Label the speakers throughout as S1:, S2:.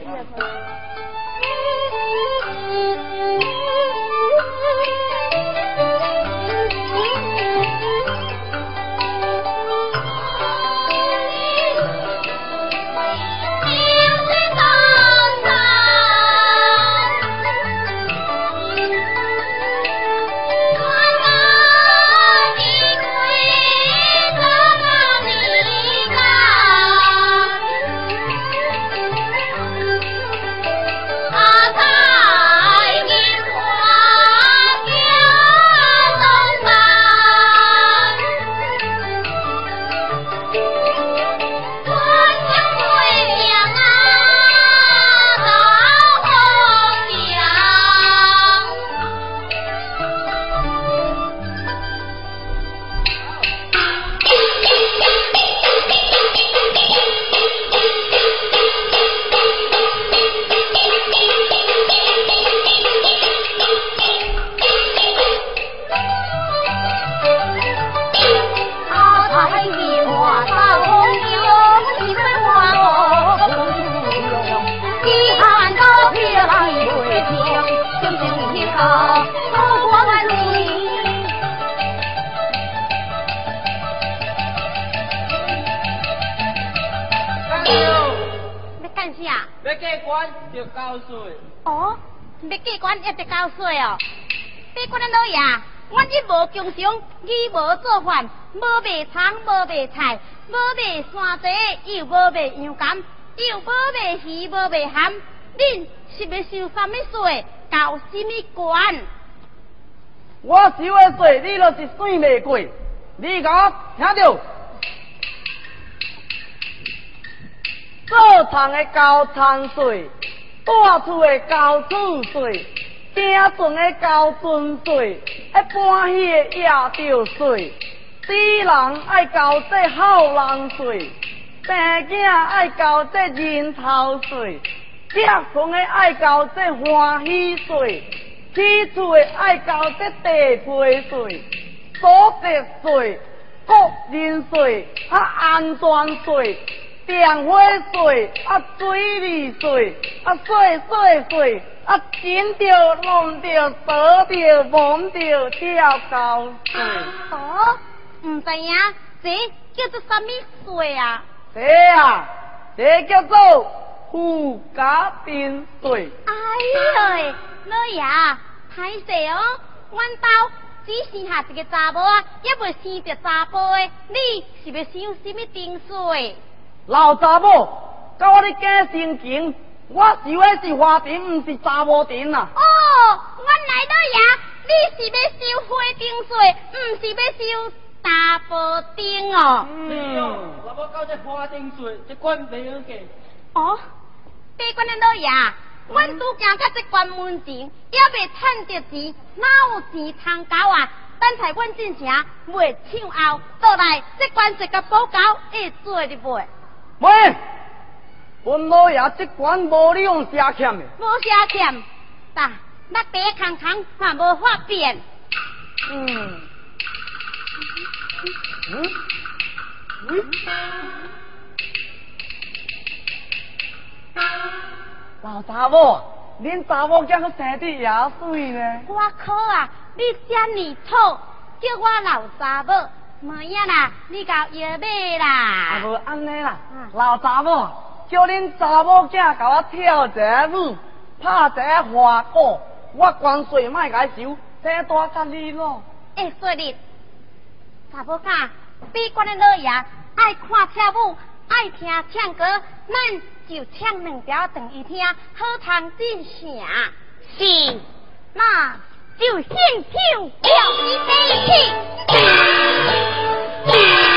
S1: 无什么税？交什么官？
S2: 我收的税，你若是算未过，你甲我听着。做厂的交厂税，大厝的交厝税。行船的交船税，爱搬戏的夜钓税，死人爱交这好人税，生囝爱交这人头税，结婚的爱交这欢喜税，起厝的爱交这地皮税，所得税、个人税、啊安全税。电话税啊，水利税啊，税税税啊，捡着、弄着、倒着、忘着、跳高税。
S1: 哦，唔知影，这叫做什么税啊？
S2: 这啊，这叫做附加丁税。
S1: 哎呦，老爷，太细哦，阮兜只剩下一个查某啊，也未生着查甫的，你是要收什么丁税？
S2: 老查某，甲我咧假心情，我收的是花 tiền，唔是查某 tiền 呐。
S1: 哦，原来老爷，你是要收花丁税，唔是要收查甫丁哦。
S2: 嗯，
S3: 那么交这花丁税，这关没有给。
S1: 哦，别关的老爷，阮拄行到这关门前，也未趁着钱，哪有钱通交啊？等待阮进城，未抢后，倒来这关一个补交会做的袂。
S2: 喂，阮老爷这关无利用写欠的，
S1: 无写欠，但那白空空嘛无发变。
S2: 嗯，嗯，喂，老查某，恁查某怎个生得也水呢？
S1: 我靠啊！你遮尔土，叫我老查某。冇影啦，你搞药买啦？
S2: 啊，无安尼啦，老查某，叫恁查某囝甲我跳一个舞，拍一个花鼓，我关税卖甲收，这多甲你咯。
S1: 会说哩，查某囝，比关的老爷爱看跳舞，爱听唱歌，咱就唱两条等伊听，好通进城。是，那。就先唱调戏戏。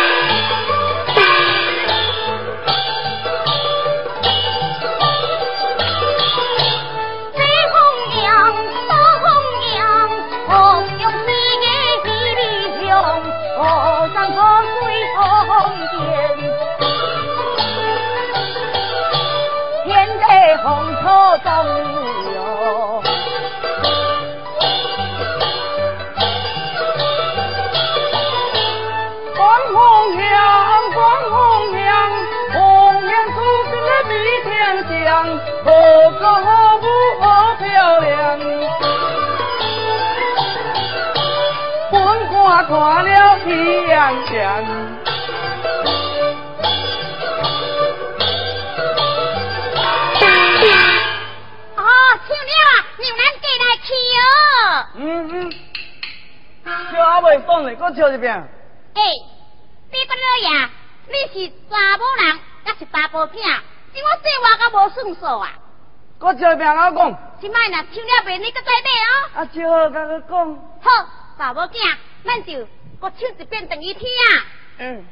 S2: 天上，何个何母何漂亮？本官看了。
S1: 哦，唱了啊，让咱过来去哦。
S2: 嗯嗯，笑还未爽呢，搁笑一遍。
S1: 哎，你个老爷，你是查某人，还是查甫片？怎我说话甲无算数啊？
S2: 搁笑一遍，我讲。
S1: 即摆若唱了袂，你搁再买哦。
S2: 啊，照好，甲佮讲。
S1: 好，查某囝，咱就我唱一遍等于听啊。
S2: 嗯。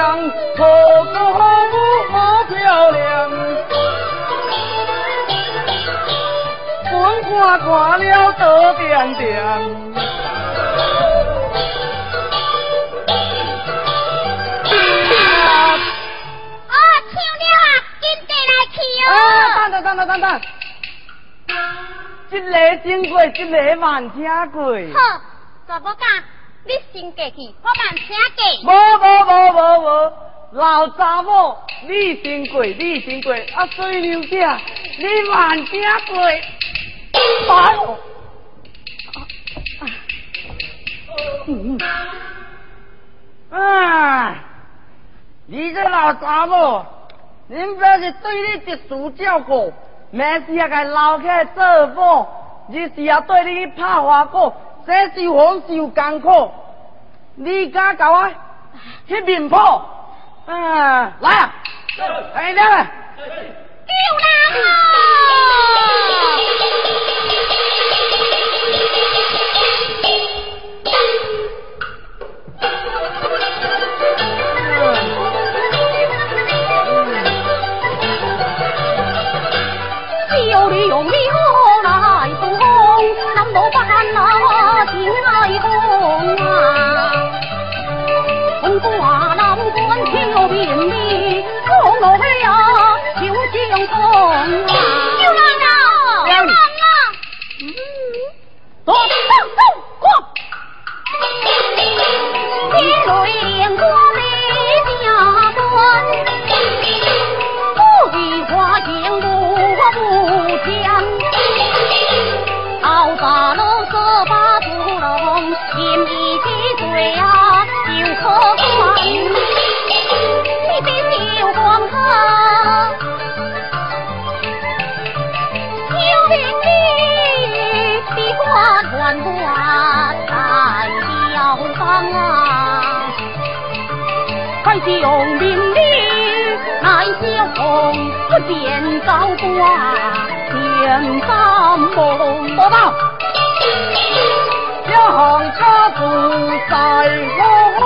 S2: 何个何母何漂亮？本官看了多点点。
S1: 啊，唱了，紧过来去哦。
S2: 啊，等等等等等等，一个真贵，一个慢听过。
S1: 好，查某囝。你先过去，我慢请过。
S2: 无无无无无，老查某，你先过，你先过，啊，水牛姐，你慢请过。哎呦！啊！你这老查某，恁表是对你特殊照顾，没事啊，该留起来做某，日时啊对你拍花果。这受风受艰苦，你敢搞啊去面破？啊，来啊！来来，
S1: 救人啊。
S4: 有
S1: 人啊，有人啊，
S4: 嗯，走走走，过。天雷连过的家关，不比花间我不强，到达了十八。天意之罪啊，有可观。你的秀光啊，花传花在雕方啊，快用名利来交锋，见高官天三梦。
S2: 报道。家行家父在红，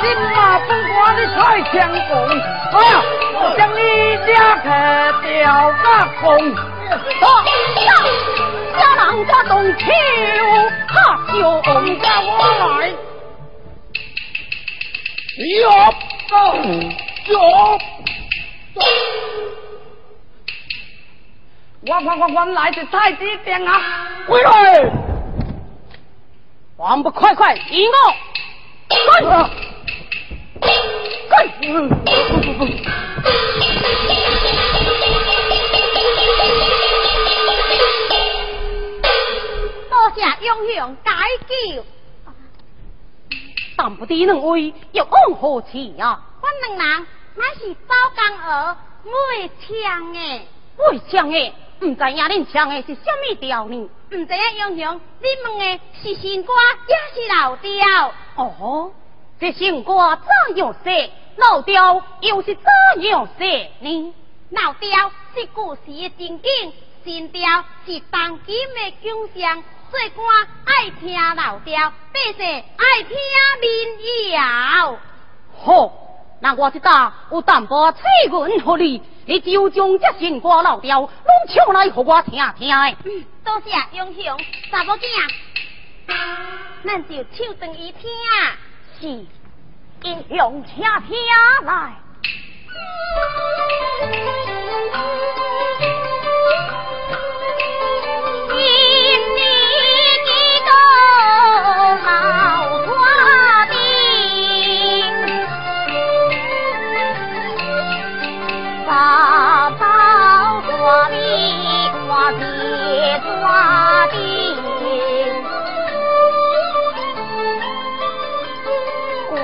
S2: 今马不管你太强攻，啊！我将你家客吊个空，
S4: 打打家郎家中秋，就家我来，
S2: 哟，哟，我看看原来是太子殿啊，回来。还不快快引我！滚！滚！
S1: 谢英雄解救，
S4: 但不知两位又往何去呀？
S1: 我两人乃是招江儿买枪的，
S4: 买枪的，不知影恁枪的是什么调呢？
S1: 唔知影英雄，你问的是新歌也是老调？
S4: 哦，这新歌怎样写？老调又是怎样写呢？
S1: 老调是故事的情景，新调是当今的景象，做官爱听老调，百姓爱听民谣。
S4: 好，那我这打有淡薄彩云和你，你就将这新歌老调拢唱来给我听听的。
S1: 嗯，多谢英雄，查某囝，咱就唱等伊听。
S4: 是，英雄请听来。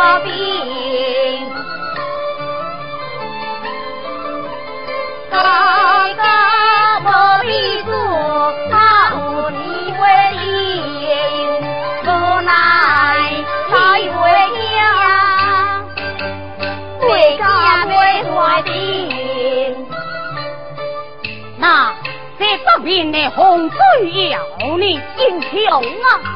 S4: 闹花饼。这边的洪水要你英雄啊！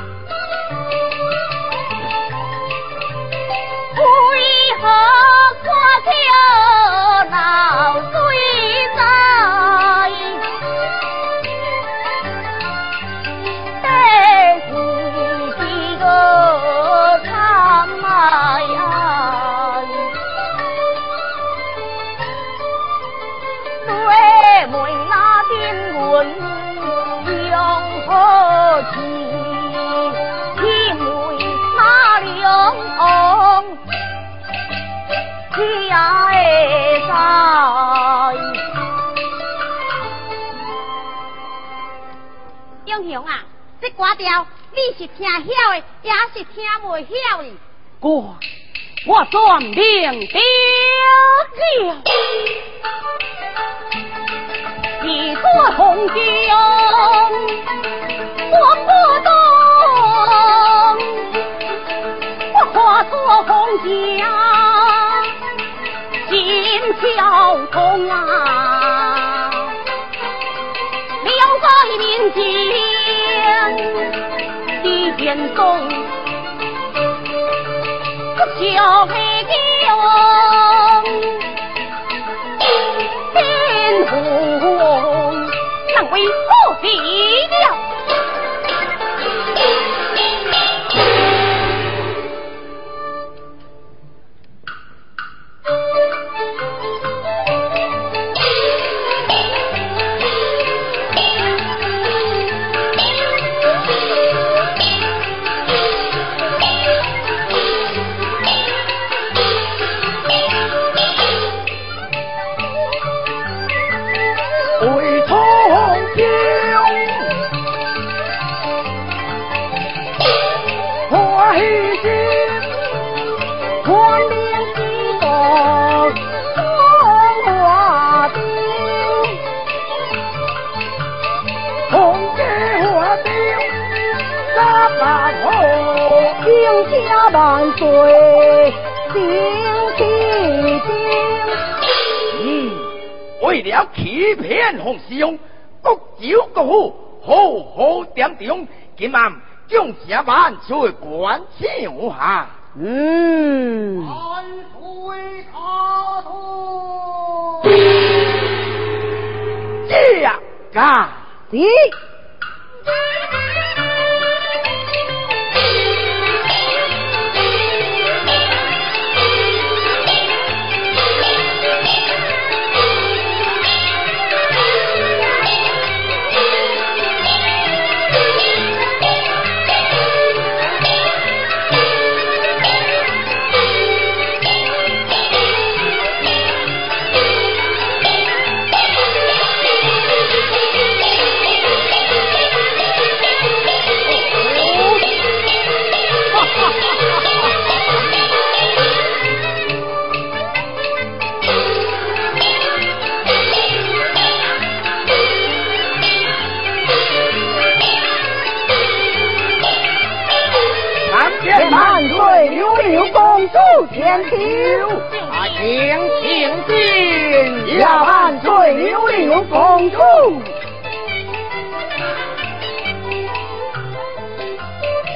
S1: 英雄啊，这歌调你是听晓的，也是听未晓的。
S4: 我我算明了了。一座红军，我不懂。我化作红将，心跳痛啊！了在民间的严重，小黑牛。为何地万岁，顶起顶！
S5: 嗯，为了欺骗洪师兄，各州各户好好点点，今晚将这万岁关唱下。
S4: 嗯。
S3: 万岁他
S5: 托。驾公
S4: 主。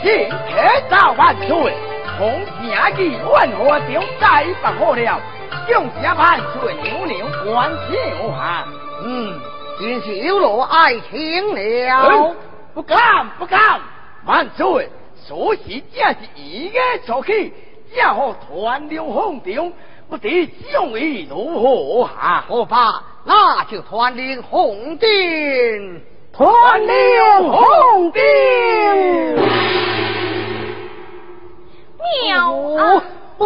S5: 今天早万岁，红霞记万花再不好了，众家万岁牛牛欢天下。
S3: 嗯，今是有劳爱情了、
S5: 不敢不敢，万岁，所以正是一个出去，正好团流红中，不知用意如何下、
S3: 啊？好。那就团领红兵。
S2: 团领红顶，
S1: 妙啊！
S4: 你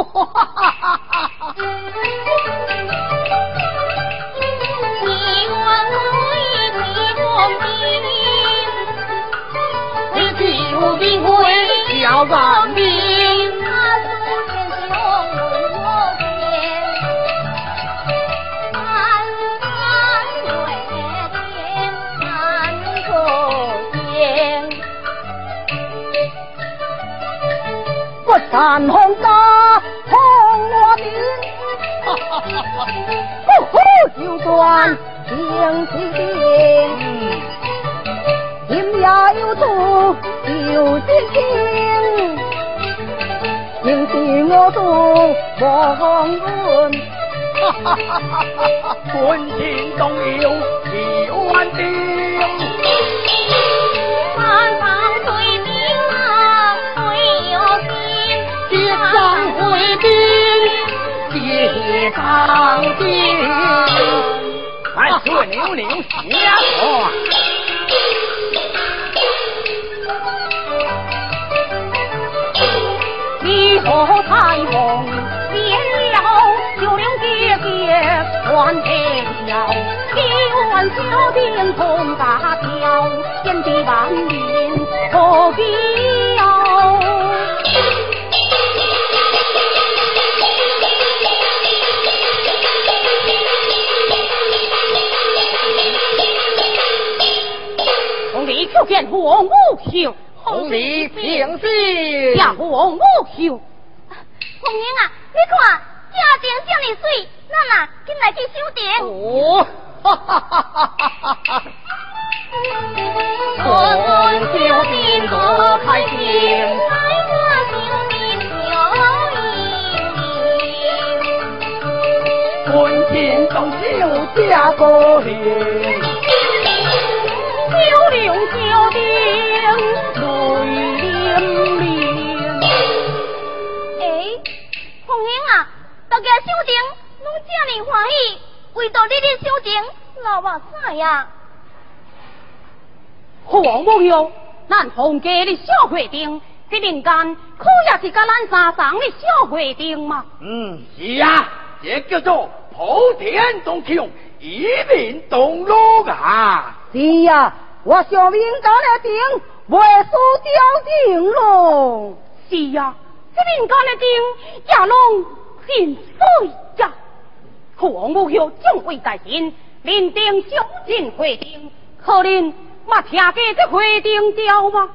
S2: 山红沙红我顶，呼呼就断情起定，天涯有处有心情，情是我度黄昏，
S5: 关情动有几万定。
S3: 上京，
S5: 万岁牛牛下话。
S4: 你和彩虹变了，九灵姐姐换天桥，一万小兵同大跳，天地万民何必见黄无秀，
S3: 红礼平息，
S4: 呀黄无秀。
S1: 红英啊，你看家丁叫你水，那哪进来去修电？
S3: 哦，哈哈哈哈哈哈！我修电多开心，
S1: 我修电
S5: 有意义。关天动修家个灵。
S4: 小小丁泪涟涟。
S1: 哎，红英啊，大家小丁拢这么欢喜，为到你的小呀？
S4: 黄木友，咱红家的小会丁，这人间可也是甲咱山上的小会丁嘛。
S5: 嗯，是啊，这叫做普天同庆，一民同乐啊。
S2: 是呀。我小民干的定，未输掉定喽。
S4: 是呀，这民间的定也拢很水呀。王母后将会在先，临定小进会定，可怜嘛听过这会定调吗？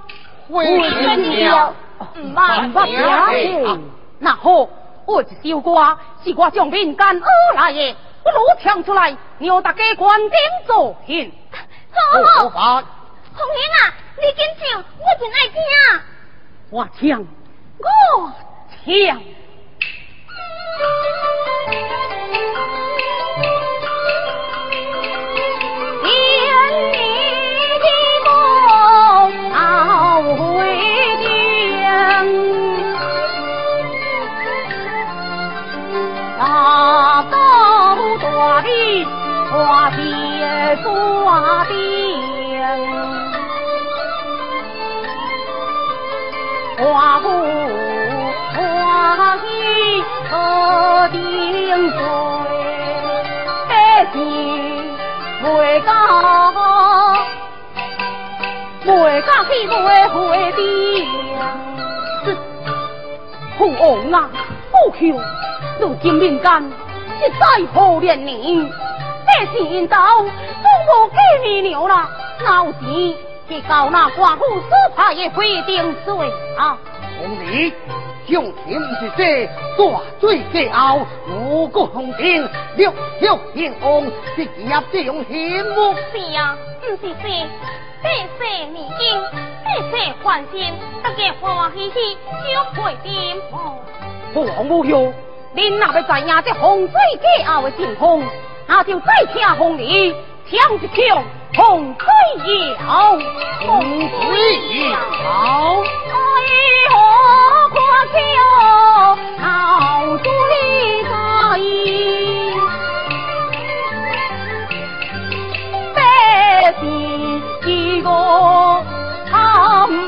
S3: 会定调，
S4: 唔捌听。那好，我一首歌是我将民间而来的，不如唱出来，让大家观听作品。
S1: 好好，红英啊，你紧唱，我真爱听。
S4: 我唱，我唱。花啊，父兄，如今民间一再可怜你。这是道，总无给你牛了，老钱去交那寡妇所派的回定税啊！
S5: 红礼，
S3: 上天是这大水过后，五谷红天，六六天王，是业这种险目。
S1: 是啊，不是说，这世年经，这世欢心，大家欢欢喜喜就会点哦。
S4: 父王母后，恁若要知影这洪水过后的情况，那就再听风里唱一唱洪水谣。
S3: 洪水谣，
S4: 为何跨桥好水在？百姓一个惨埋。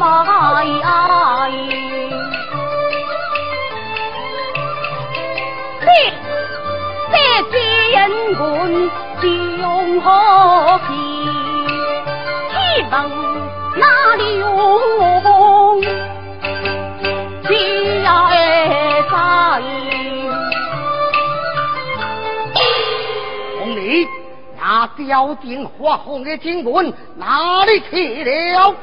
S4: 这这奸棍凶何其？岂能那流家在？
S3: 红礼，那吊顶发红的金棍哪里去了？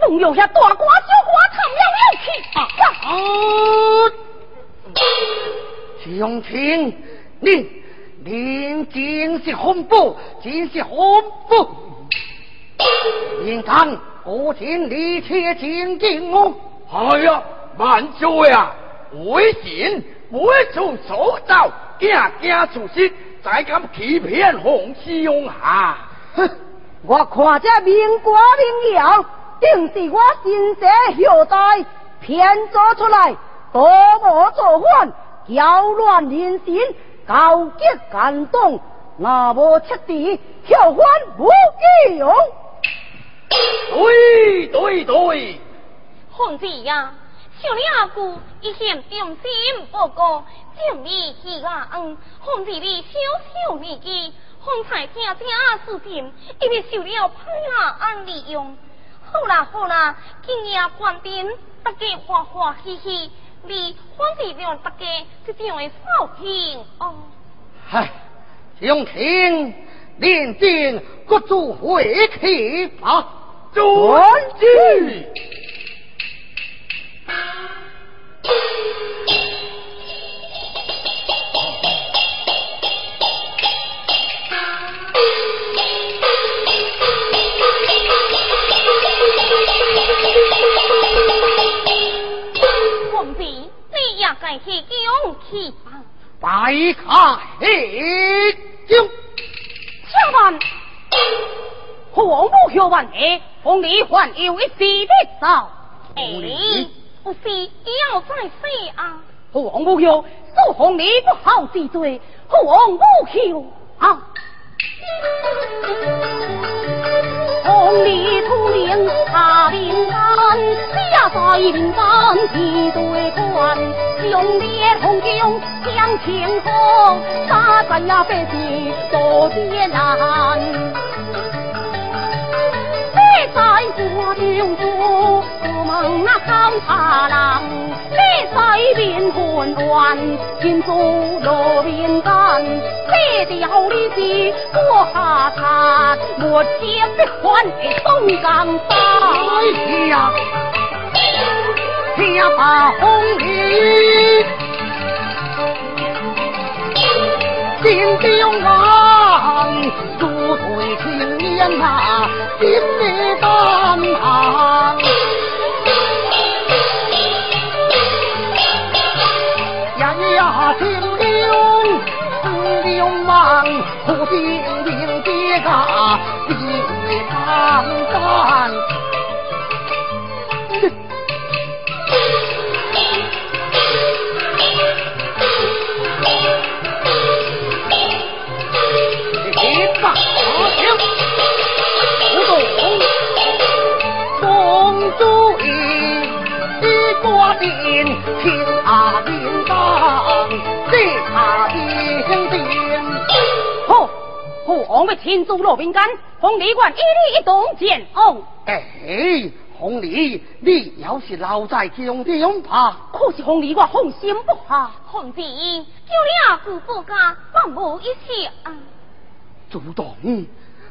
S4: 弄有下大瓜小瓜藏了了去！啊！
S3: 兄亲，您您真是恐怖，真是恐怖！应当我请你切精进哦。
S5: 哎呀，万岁啊！为神不会出手招，惊惊出息，才敢欺骗洪师兄啊！
S2: 哼，我看这名瓜名谣，定是我心生后代骗做出来，多么作反，搅乱人心，高级感动，那无彻底，后患无义用。
S5: 对对对，
S1: 皇子呀，小李阿姑一向忠心报告，尽力去啊嗯，皇子你小小年纪，方才听听事情，一定受了派下安利用。好啦好啦，今夜关店，大家欢欢喜喜，你皇子让大家这样的扫兴哦。
S3: 唉，兄亲，连进各主回去吧。
S5: 遵旨。
S1: 你也该去勇气吧。
S3: 白开酒，
S4: 千万，父王母后万年，红里还有一时的早。
S1: 哎，不是要再说啊。
S4: 父王母后，受红里不好之罪，父王母后啊。红里出名踏平安，下在名单几对官，兄弟同兄向前冲，大战呀百姓多艰难。在我中府，我们那看茶郎；你在边混乱，天主落边干。你的好利是过下餐，莫见不还的东江山。
S3: 哎呀，下把红礼，金雕郎，青年呐，心里担当。呀呀，青龙，四流氓，苦心领别个，地位长一挂定，听他铃铛，这他叮叮。
S4: 好，父王为天主落饼干，红里官一律一动见哦。
S3: 哎，红礼，你要是留在中中怕，
S4: 可是红里我放心不下。
S1: 皇子，叫你阿姑不家，万无一切啊。
S3: 主动，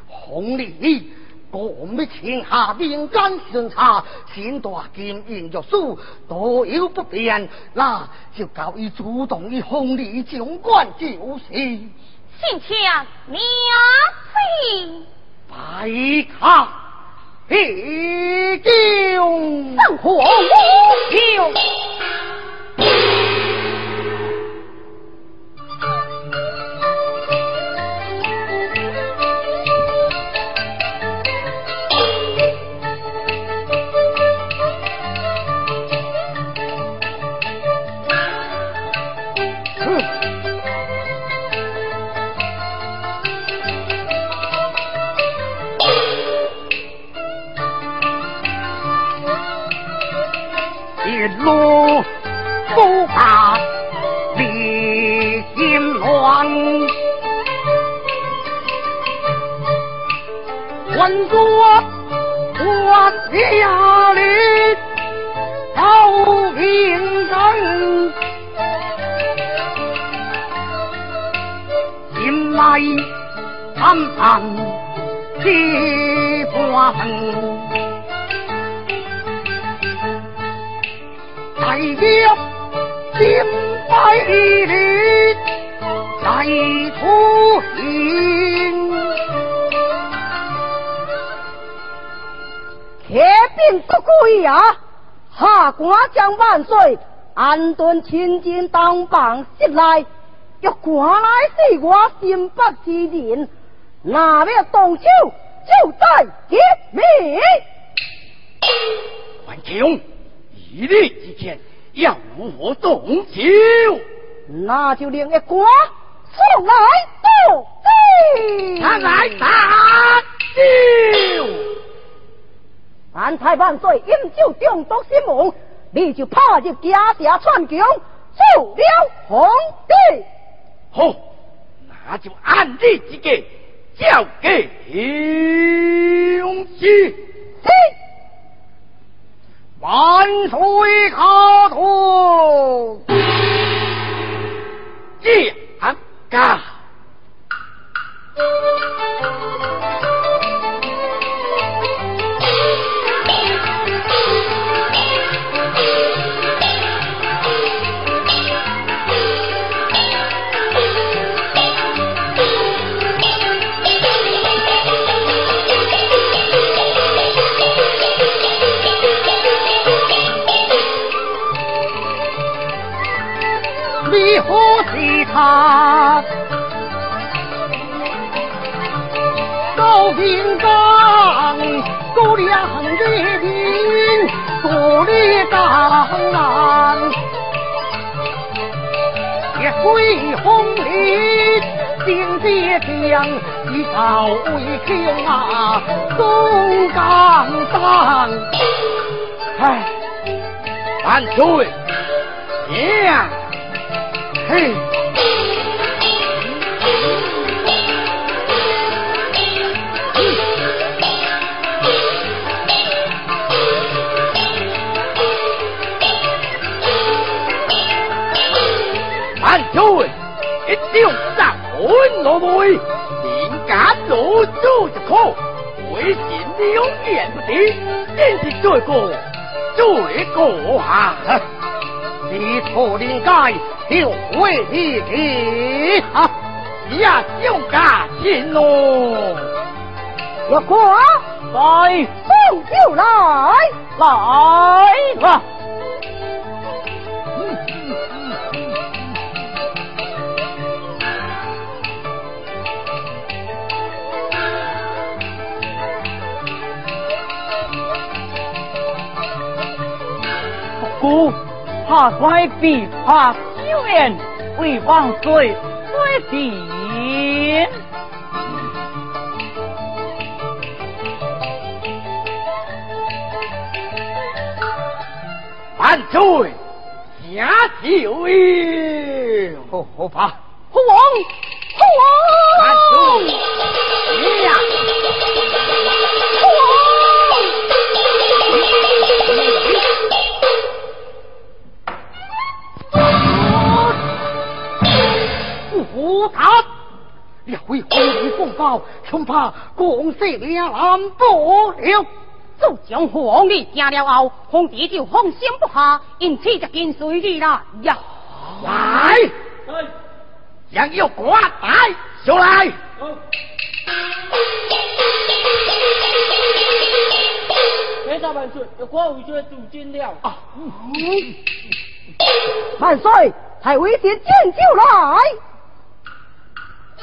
S3: 红礼，我们天下民间巡查，先大金银若书，多有不便，那就交伊主动与红礼总管就是。
S1: 请请娘亲，
S3: 拜他一敬，
S4: 圣皇无
S3: 路不怕离心乱，混作我家里好名声，心来暗暗气不恨。代表金百里来出营，
S2: 铁兵不归呀！下官将万岁，安顿千金当棒袭来，要赶来是我心不之人，哪要动手就在结命。
S5: 万兄。一力之间要我动手，
S2: 那就另一官送来奏
S5: 奏，他来打酒。
S2: 安太万岁，饮酒中毒身亡，你就怕入家下篡宫，做了皇帝。
S5: 好，那就按你这个交给兄弟。
S3: 万岁，卡图，
S5: 将干。
S3: 他高平岗，高粱的兵，高丽岗南，铁盔红绫，金铁枪，一朝为天啊，东岗上，
S5: 哎，万岁，娘，嘿。永远不得，真是罪过，罪过啊！
S3: 你错灵该就为你的啊，你
S5: 呀，就敢信喽！
S2: 我快来送酒来来了。故怕衰必怕救援，为万岁 quyết định。
S5: 万岁，下酒宴，
S3: 好好怕，
S2: 父王，父王，
S5: 万岁，
S3: 不他列位火力风暴，恐怕共死两难不了。
S4: 就将皇帝听了后，皇帝就放心不下，因此就跟随你啦呀！
S5: 来，将要挂带上来。
S2: 天大万岁，有国务院主军了。
S3: 万岁，太尉殿见就来。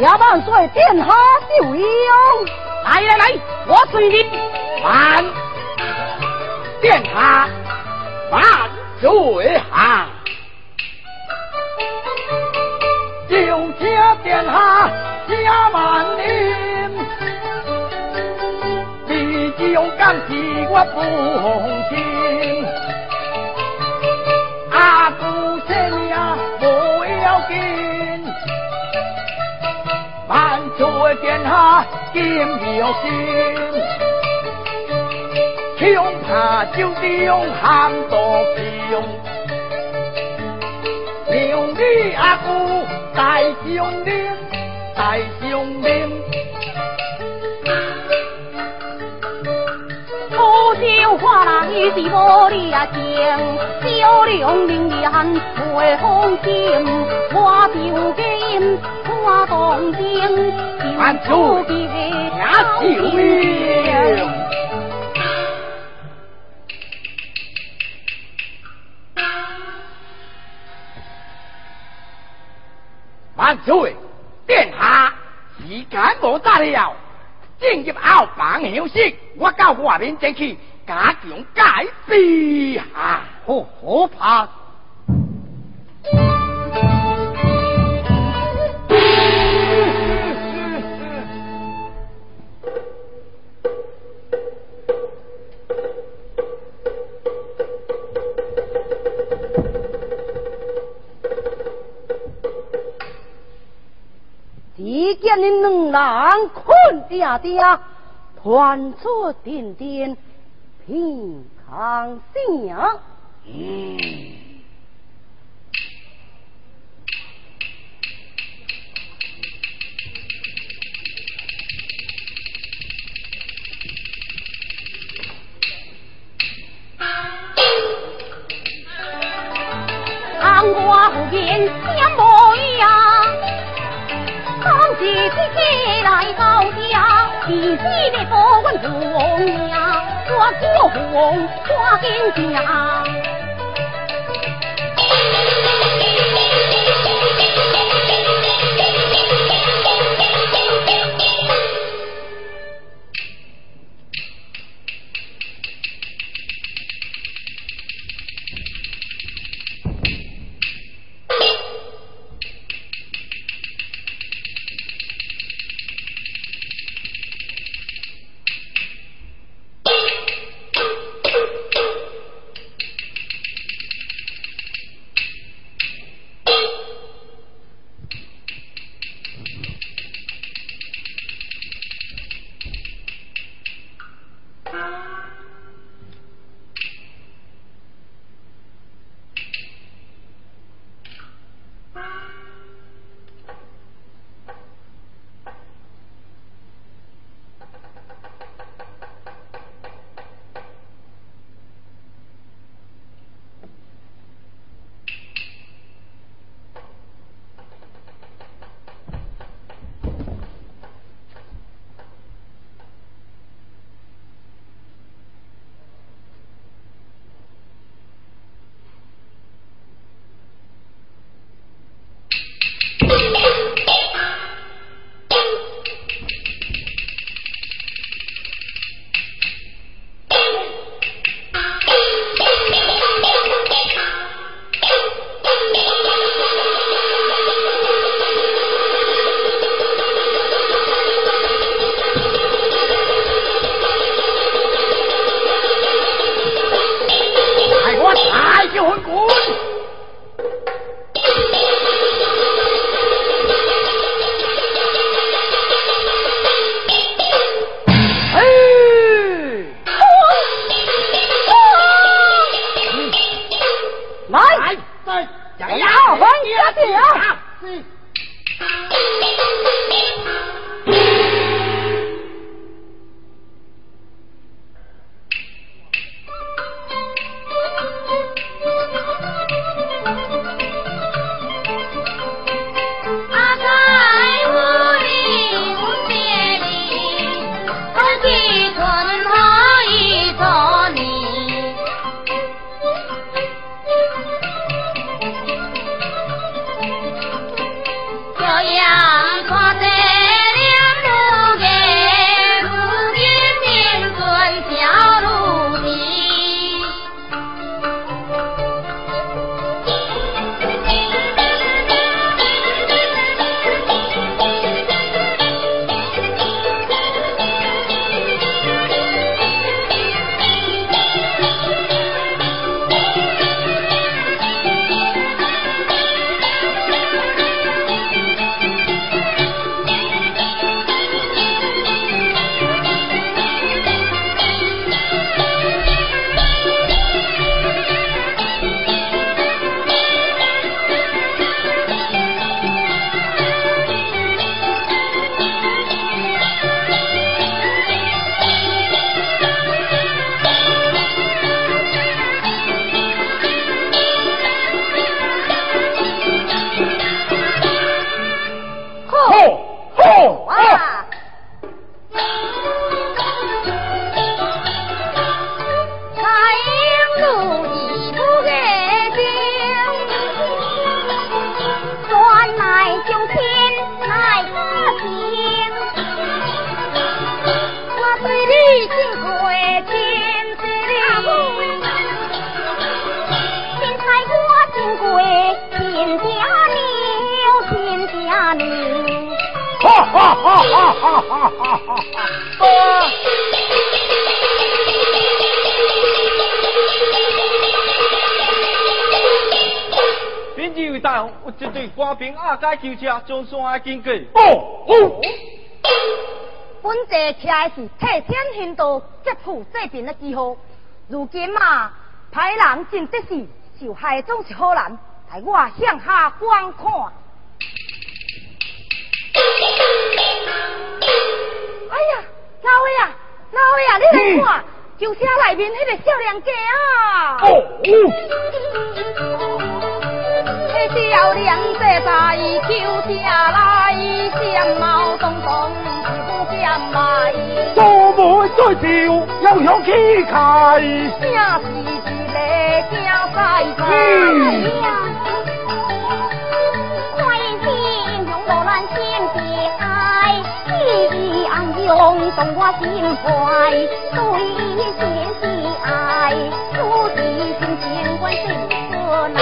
S3: 下万岁殿下就用，
S4: 来来来，我随你。
S5: 万殿下，万岁哈！就家殿下家万年，你只用感激我不红心，阿姑生呀不要紧，万岁殿下金有心。恐怕就得用喊多用，牛你阿姑大兄弟，大兄弟。
S4: 土雕花郎是玻璃啊情，小梁明艳会风景，花雕金花动情，
S5: 万岁呀，救命！万岁！殿下时间无大了，进入后房休息。我到外面前去加强改备下。
S3: 好可怕！见你两人困嗲嗲，团坐点点，平康想。
S5: 嗯，
S4: 我叫红花金家。
S6: 边几位大王，有一队官兵押解救车从山经过。
S7: 哦哦，
S4: 本这车是替天行道、接触这边的记号。如今嘛，歹人真得是受害总是好人，待我向下观看。哎呀，老爷啊，老爷啊，你来看，就车内面那个少年家啊！
S7: 哦
S4: 那笑脸在大跳下来，相貌匆匆是不相迈。
S7: 坐满在笑，悠悠起开，
S1: 声声是来惊在态。归天天，我心怀，对天的爱，苦的心尽管是无奈。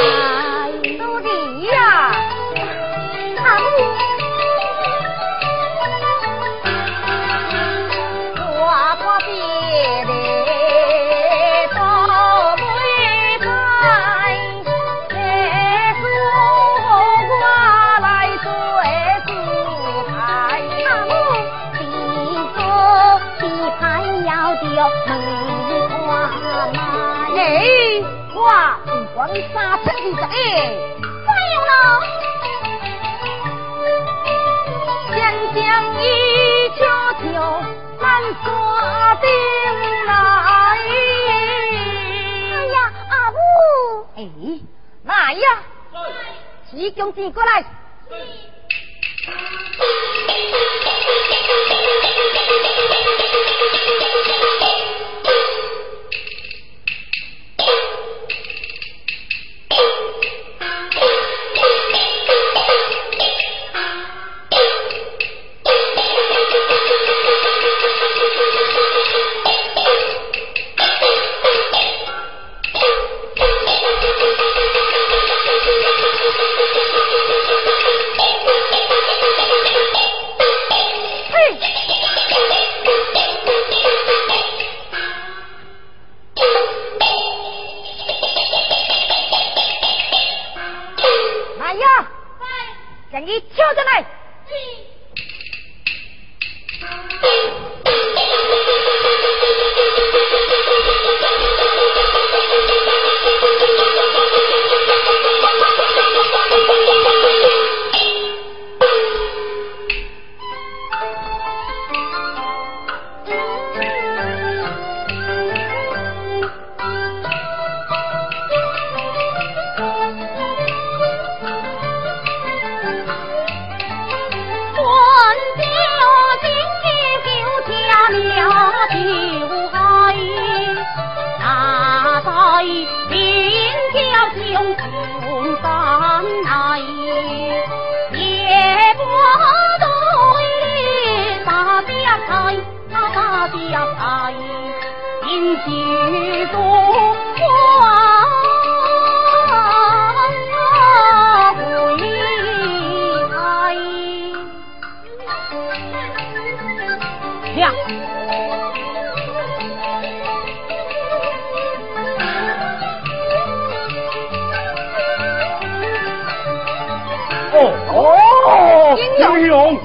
S4: 不光杀出几十
S1: 里，还
S4: 有呢，湘一交桥难跨来。
S1: 哎呀，阿呜，
S4: 哎，来呀，徐工子过来。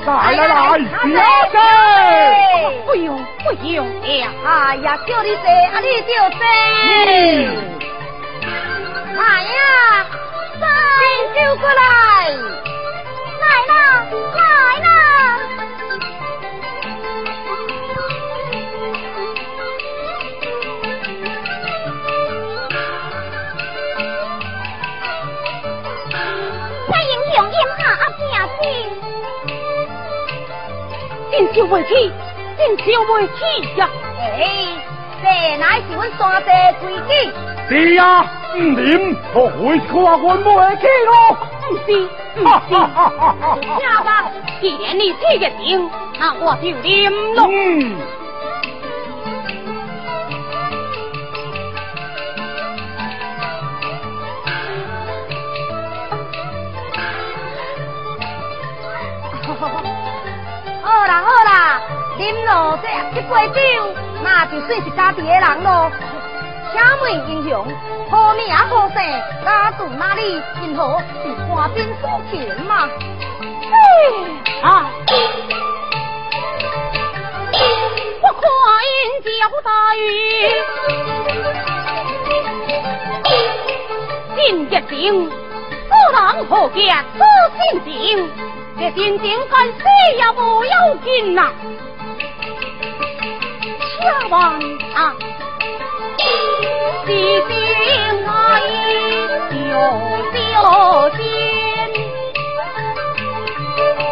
S4: 来来
S1: 来，
S7: 小姐，
S1: 不用不用，哎呀，
S4: 哎呀，叫你坐，啊你就坐，来呀，走，进酒过来。
S8: 真受袂起，真受袂起呀！
S4: 哎，这乃是阮山寨规矩。
S7: 是啊，唔啉，我会看阮袂起咯。
S8: 不是，不
S7: 哈哈
S8: 是，
S7: 哈哈哈！
S8: 听吧，既然你起个定，那我就啉咯。
S7: 嗯，
S1: 好啦好啦，啉咯这一杯酒，那就算是家己的人咯。请问英雄，好名好姓，家住哪里？今何是官兵所擒嘛？
S4: 哎啊！我看因交大雨，今日定此人何家此心情？这心情干死也不要紧呐！千万啊！细心爱小小心，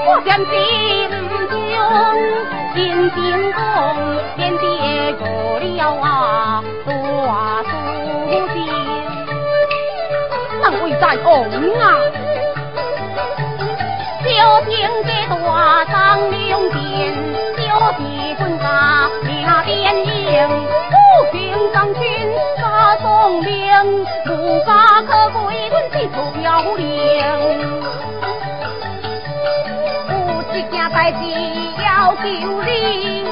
S4: 我将心中心情中点点着了啊，大苏心，能为在红啊！小听这大张两边，小弟 quân 家俩边营，不平上军杀宋兵，无法可归屯地头飘零。有一件代志要求你，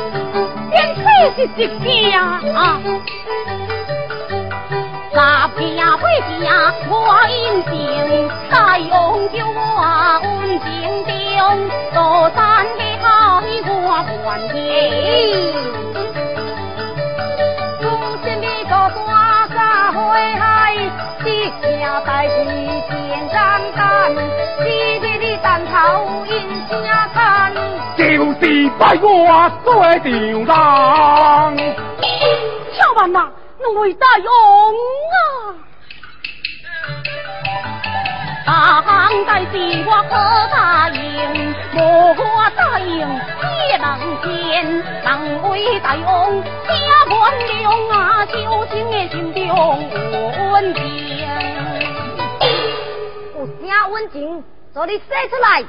S4: 便说是一件啊。十件八件我应承，大王叫我温情中，多山的海我还听。
S1: 如今你个山山回海，这件代志真简单，今日你单头应声干，
S5: 就是拜我做丈人。
S4: 千万呐！两位大勇啊！大行代志我可答应，无法答应也能见。两位大勇家原谅啊，小情的心中有温情。
S1: 有啥温情，做你说出来，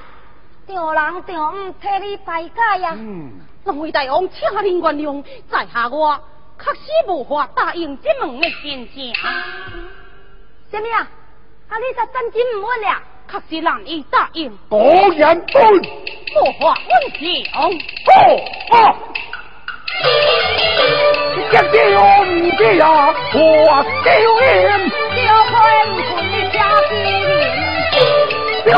S1: 丈人丈唔替你排解呀。
S5: 嗯，
S4: 两位大王，请您原谅，在下我。确实无法答应这门的真情。
S1: 什么啊？啊，你这真金唔稳了？
S4: 确实难以答应。
S5: 果然对。
S4: 无法温情。
S5: 好啊！一叫唔知呀，我叫人。
S1: 小亏唔存你家
S5: 那？
S1: 我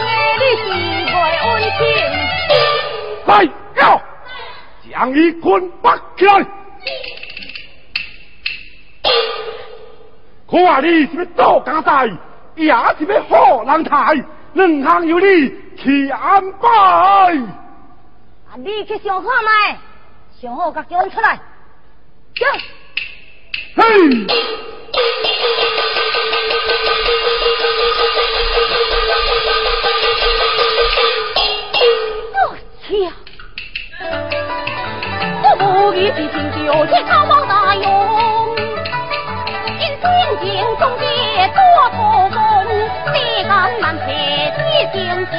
S1: 爱你是会温情。
S5: 来。将伊捆绑起来！看你是要做家代，也是要好人才，两项由你去安排。
S1: 啊，你去想看麦，想好甲叫出来，叫。
S5: 嘿。
S4: 我去。不义之情就去草莽大勇，因心境中的多头功，谁敢难撇的精气，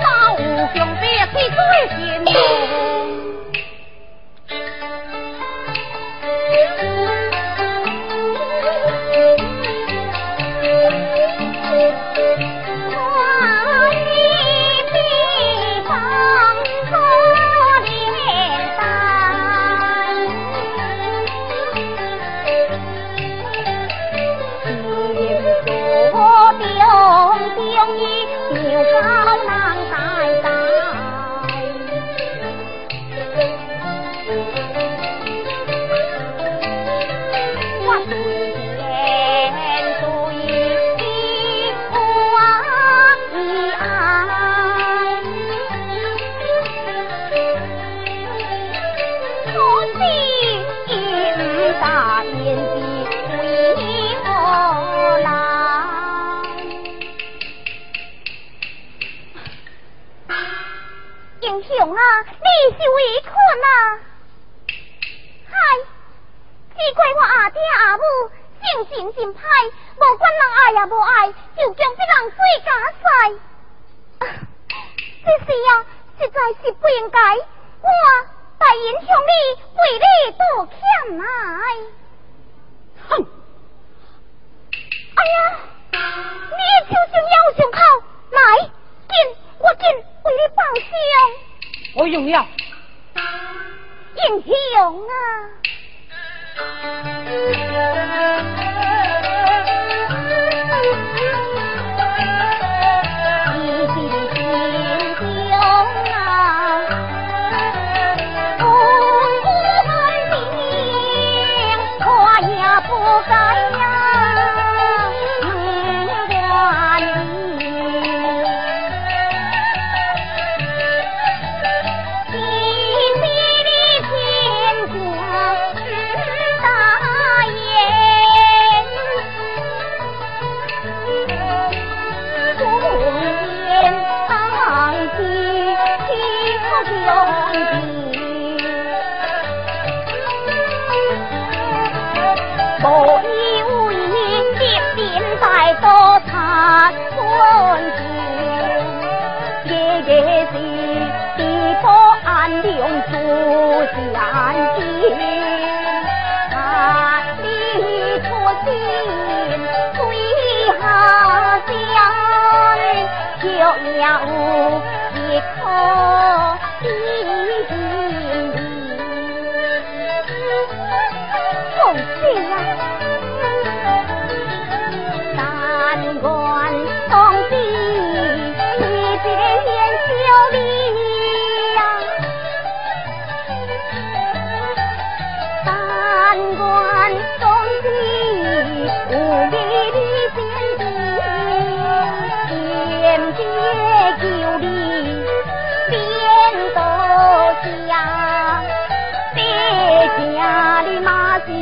S4: 那无兄别去最心心
S1: 歹，无管人爱也无爱，就将别人做假
S4: 赛。这是
S1: 呀，实在是不应该。我大英雄你为你多歉来。哼！哎呀，你口，来，紧，我紧为你报。我用药。英雄啊！无以为必定在多残村子，夜夜是地破安良出相见，万里初心最下乡，就了一颗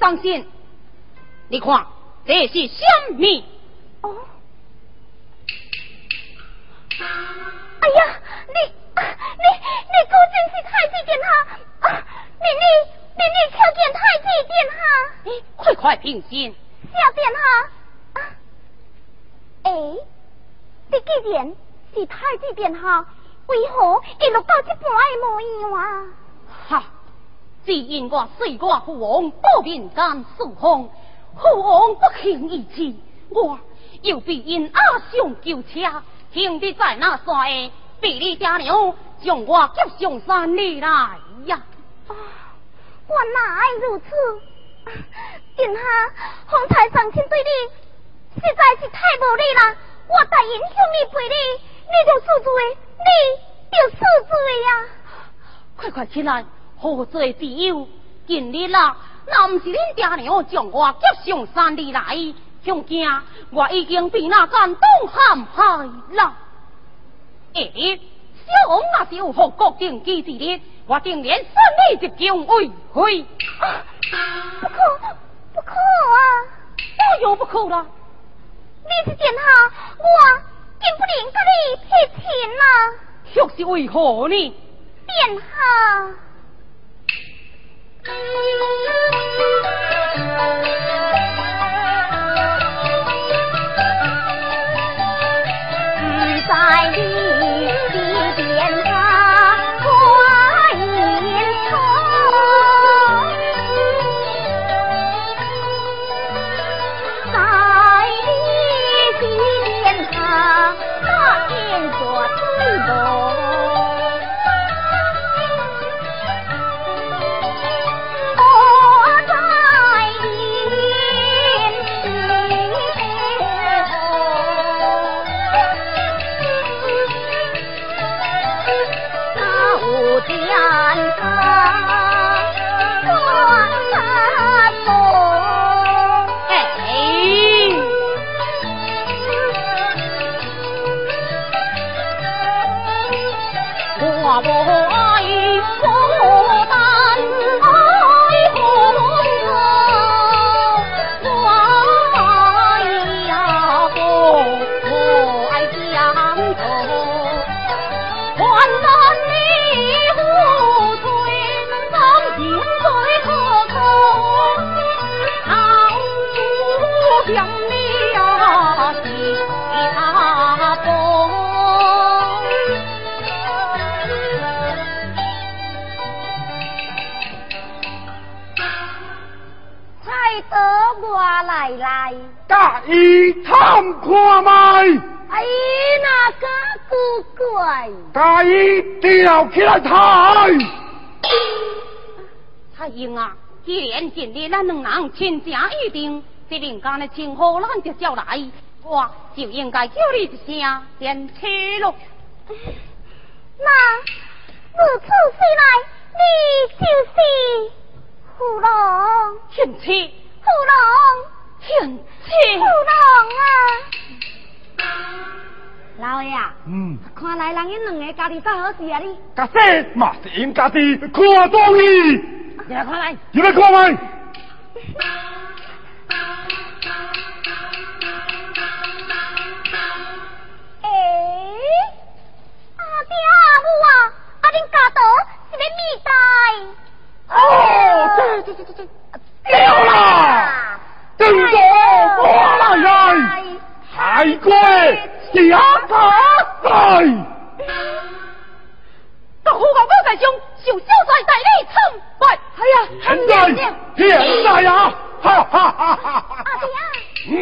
S1: 当心？你
S4: 看这是什么？
S1: 哦。哎呀，你你你果真是太子殿下！啊，你你你你瞧见太子殿下？
S4: 你快快平心！
S1: 小殿下。啊，哎，你既然是太子殿下，为何一路到这般的模样啊？
S4: 哈！只因我岁我父王不敏感诉风，父王不轻义气，我又被因阿兄救车，停伫在那山下，被你爹娘将我接上山里来呀！
S1: 啊，原来如此。殿下，方才上亲对你实在是太无礼了。我答应向你赔礼，你就恕罪，你就恕罪呀。
S4: 快快起来，何罪之有？今日啦，那不是恁爹娘将我接上山里来，恐惊我已经被那间东陷害了。哎，小王若是有何国定机之日？我定连三里就将为回。
S1: 不可，不可啊！
S4: 我又不可了。
S1: 你是殿下，我定不能跟你撇清啊！
S4: 却是为何呢？
S1: 殿下。在你
S7: 看卖，
S1: 哎，那个古怪，
S7: 甲伊吊起来抬。
S4: 太英啊，既然今日咱两人亲家预定，这人家的情况咱就叫来，我就应该叫你一声贤妻咯。
S1: 那如此说来，你就是虎龙，
S4: 贤妻，
S1: 虎龙，
S4: 贤妻
S1: 虎，龙啊！老爷啊，
S7: 嗯，
S1: 看来人因两个家己做好事啊你，
S7: 甲说嘛是因家己看中伊，
S1: 你来看来，
S7: 你来看卖。
S1: 哎，阿爹阿母啊，啊恁家头是要蜜袋。
S7: 哦，对对对对对，对啦，正座我来来，海龟下塔来。
S4: 大虎王高在兄，受小帅代理参拜。哎呀，
S7: 现在现在呀，哈哈哈哈哈！
S1: 阿爹啊，
S7: 嗯，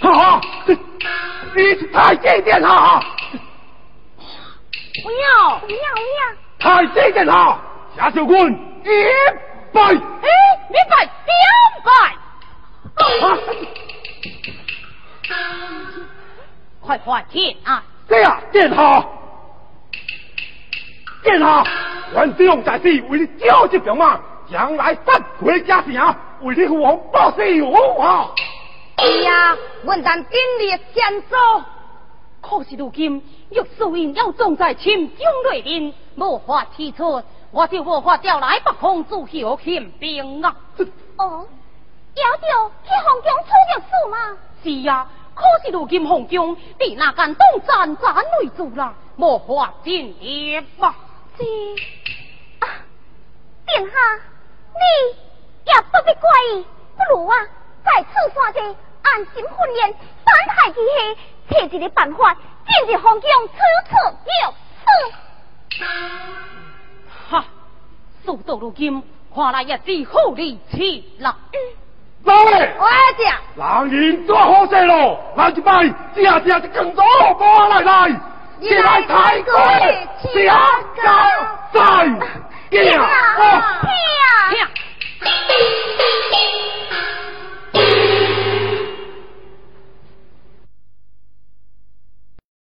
S7: 哈哈，你太经典了，
S4: 不要，
S1: 不要不要，
S7: 太经典了，下小官一拜。
S4: 哎，你拜两拜。
S7: 啊
S4: 快快听啊！
S7: 这样，殿下，殿下，阮只用在此为你交接兵马，将来返回家乡，为你父王报仇啊！
S1: 是啊，阮咱鼎力相助。
S4: 可是如今玉素因要重在秦中内面，无法提出，我就无法调来北方诸侯欠兵啊！
S1: 哦，要着去皇宫出玉书吗？
S4: 是啊、可是如今皇宫被那间东站站围住了，无法进入啊！
S1: 是啊，殿下，你也不必怪伊，不如啊，在此山下安心训练，三害之下，找一个办法，进入皇宫处处有事。
S4: 哈，事到如今，看来也是好利器了。嗯。
S7: 老嘞，
S1: 我爹，
S7: 老人多好些咯，来一拜，这吃子就更多过来来，你来太贵，吃啊，高在，爹，